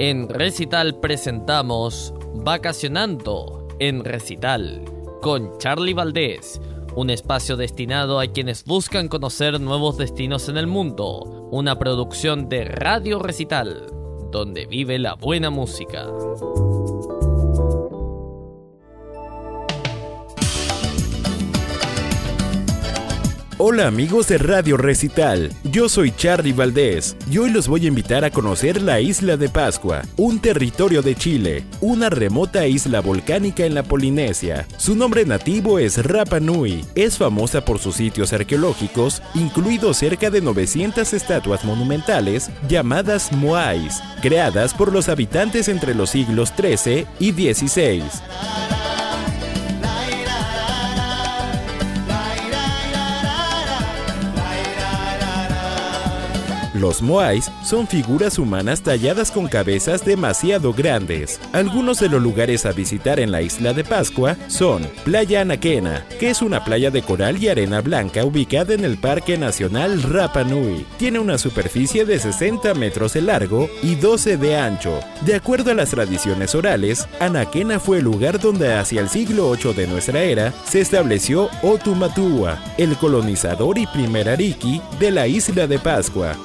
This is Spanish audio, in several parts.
En Recital presentamos Vacacionando en Recital con Charlie Valdés, un espacio destinado a quienes buscan conocer nuevos destinos en el mundo, una producción de Radio Recital, donde vive la buena música. Hola amigos de Radio Recital, yo soy Charlie Valdés y hoy los voy a invitar a conocer la isla de Pascua, un territorio de Chile, una remota isla volcánica en la Polinesia. Su nombre nativo es Rapa Nui, es famosa por sus sitios arqueológicos, incluidos cerca de 900 estatuas monumentales llamadas Moais, creadas por los habitantes entre los siglos XIII y XVI. Los moais son figuras humanas talladas con cabezas demasiado grandes. Algunos de los lugares a visitar en la isla de Pascua son Playa Anaquena, que es una playa de coral y arena blanca ubicada en el Parque Nacional Rapa Nui. Tiene una superficie de 60 metros de largo y 12 de ancho. De acuerdo a las tradiciones orales, Anaquena fue el lugar donde hacia el siglo VIII de nuestra era se estableció Otumatua, el colonizador y primer ariki de la isla de Pascua.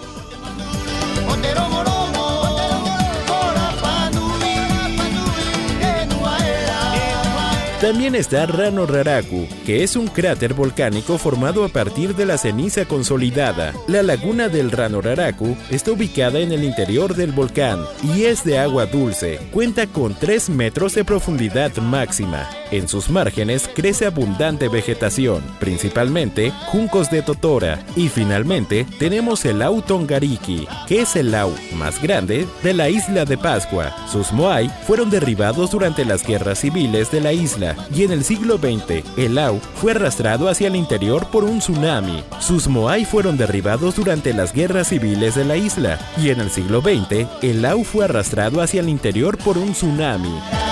También está Rano Raraku, que es un cráter volcánico formado a partir de la ceniza consolidada. La laguna del Rano Raraku está ubicada en el interior del volcán y es de agua dulce. Cuenta con 3 metros de profundidad máxima. En sus márgenes crece abundante vegetación, principalmente juncos de totora. Y finalmente tenemos el Lau Tongariki, que es el lau más grande de la isla de Pascua. Sus moai fueron derribados durante las guerras civiles de la isla y en el siglo XX el lau fue arrastrado hacia el interior por un tsunami. Sus moai fueron derribados durante las guerras civiles de la isla y en el siglo XX el lau fue arrastrado hacia el interior por un tsunami.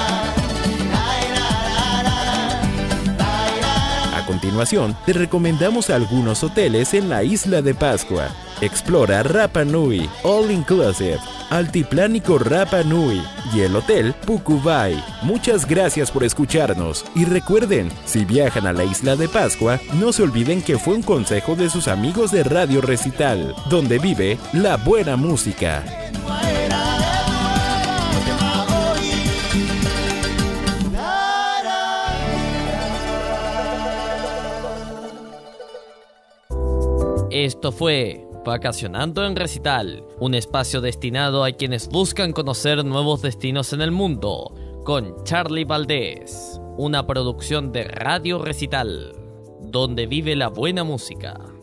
Continuación, te recomendamos algunos hoteles en la isla de Pascua. Explora Rapa Nui, All Inclusive, Altiplánico Rapa Nui y el Hotel Pukubai. Muchas gracias por escucharnos y recuerden, si viajan a la isla de Pascua, no se olviden que fue un consejo de sus amigos de Radio Recital, donde vive la buena música. Esto fue Vacacionando en Recital, un espacio destinado a quienes buscan conocer nuevos destinos en el mundo, con Charlie Valdés, una producción de Radio Recital, donde vive la buena música.